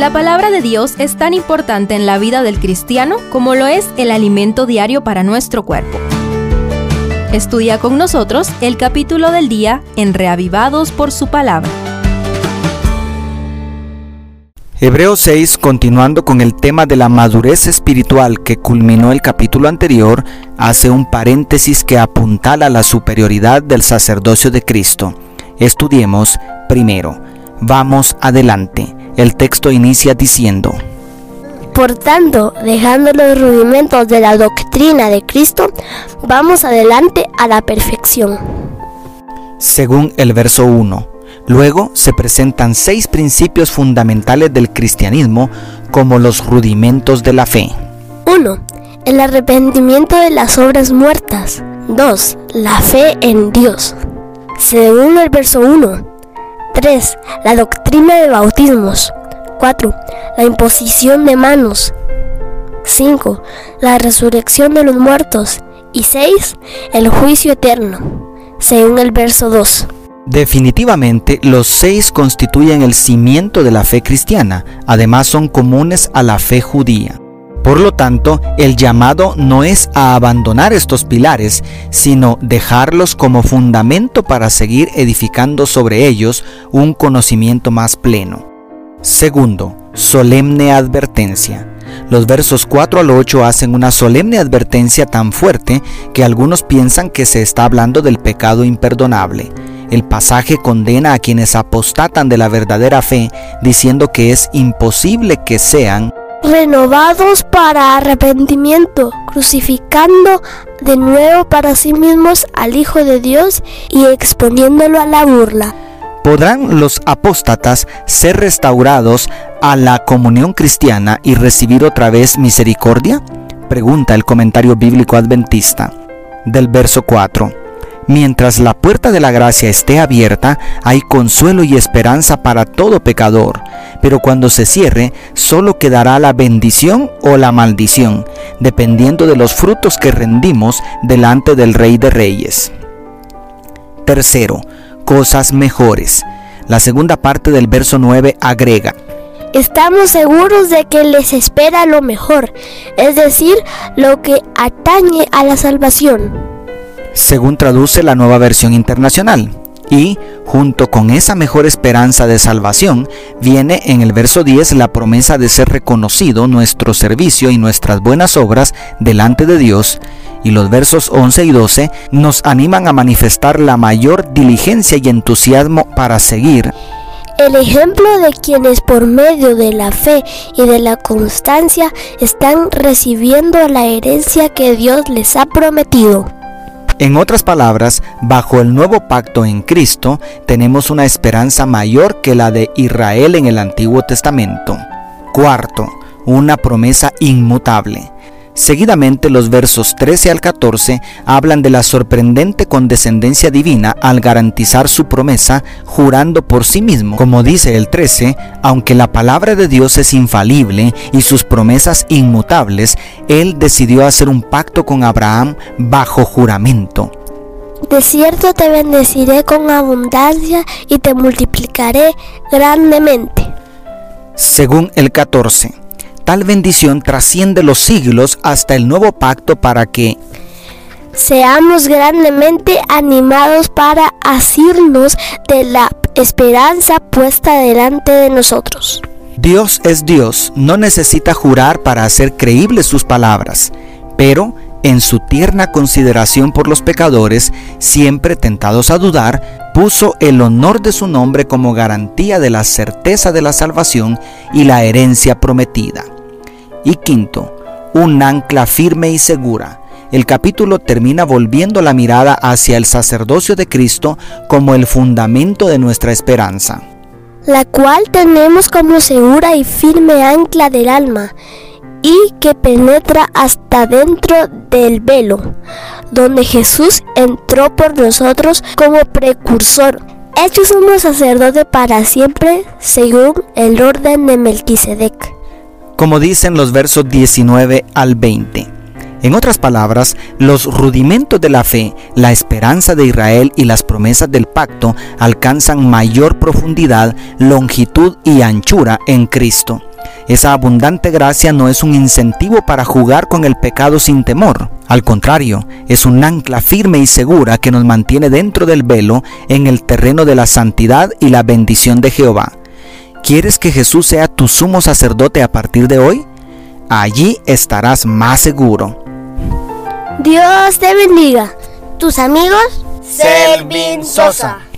La palabra de Dios es tan importante en la vida del cristiano como lo es el alimento diario para nuestro cuerpo. Estudia con nosotros el capítulo del día en Reavivados por su palabra. Hebreos 6, continuando con el tema de la madurez espiritual que culminó el capítulo anterior, hace un paréntesis que apuntala la superioridad del sacerdocio de Cristo. Estudiemos primero. Vamos adelante. El texto inicia diciendo, Por tanto, dejando los rudimentos de la doctrina de Cristo, vamos adelante a la perfección. Según el verso 1, luego se presentan seis principios fundamentales del cristianismo como los rudimentos de la fe. 1. El arrepentimiento de las obras muertas. 2. La fe en Dios. Según el verso 1, 3. La doctrina de bautismos. 4. La imposición de manos. 5. La resurrección de los muertos. Y 6. El juicio eterno. Según el verso 2. Definitivamente, los seis constituyen el cimiento de la fe cristiana, además son comunes a la fe judía. Por lo tanto, el llamado no es a abandonar estos pilares, sino dejarlos como fundamento para seguir edificando sobre ellos un conocimiento más pleno. Segundo, solemne advertencia. Los versos 4 al 8 hacen una solemne advertencia tan fuerte que algunos piensan que se está hablando del pecado imperdonable. El pasaje condena a quienes apostatan de la verdadera fe, diciendo que es imposible que sean renovados para arrepentimiento, crucificando de nuevo para sí mismos al Hijo de Dios y exponiéndolo a la burla. ¿Podrán los apóstatas ser restaurados a la comunión cristiana y recibir otra vez misericordia? Pregunta el comentario bíblico adventista del verso 4. Mientras la puerta de la gracia esté abierta, hay consuelo y esperanza para todo pecador, pero cuando se cierre, solo quedará la bendición o la maldición, dependiendo de los frutos que rendimos delante del Rey de Reyes. Tercero, cosas mejores. La segunda parte del verso 9 agrega, Estamos seguros de que les espera lo mejor, es decir, lo que atañe a la salvación. Según traduce la nueva versión internacional. Y, junto con esa mejor esperanza de salvación, viene en el verso 10 la promesa de ser reconocido nuestro servicio y nuestras buenas obras delante de Dios. Y los versos 11 y 12 nos animan a manifestar la mayor diligencia y entusiasmo para seguir el ejemplo de quienes por medio de la fe y de la constancia están recibiendo la herencia que Dios les ha prometido. En otras palabras, bajo el nuevo pacto en Cristo tenemos una esperanza mayor que la de Israel en el Antiguo Testamento. Cuarto, una promesa inmutable. Seguidamente los versos 13 al 14 hablan de la sorprendente condescendencia divina al garantizar su promesa jurando por sí mismo. Como dice el 13, aunque la palabra de Dios es infalible y sus promesas inmutables, Él decidió hacer un pacto con Abraham bajo juramento. De cierto te bendeciré con abundancia y te multiplicaré grandemente. Según el 14 tal bendición trasciende los siglos hasta el nuevo pacto para que seamos grandemente animados para asirnos de la esperanza puesta delante de nosotros. Dios es Dios, no necesita jurar para hacer creíbles sus palabras, pero en su tierna consideración por los pecadores, siempre tentados a dudar, puso el honor de su nombre como garantía de la certeza de la salvación y la herencia prometida. Y quinto, un ancla firme y segura. El capítulo termina volviendo la mirada hacia el sacerdocio de Cristo como el fundamento de nuestra esperanza. La cual tenemos como segura y firme ancla del alma y que penetra hasta dentro del velo, donde Jesús entró por nosotros como precursor, hecho sumo sacerdote para siempre según el orden de Melquisedec como dicen los versos 19 al 20. En otras palabras, los rudimentos de la fe, la esperanza de Israel y las promesas del pacto alcanzan mayor profundidad, longitud y anchura en Cristo. Esa abundante gracia no es un incentivo para jugar con el pecado sin temor. Al contrario, es un ancla firme y segura que nos mantiene dentro del velo en el terreno de la santidad y la bendición de Jehová. ¿Quieres que Jesús sea tu sumo sacerdote a partir de hoy? Allí estarás más seguro. Dios te bendiga. Tus amigos, Selvin Sosa.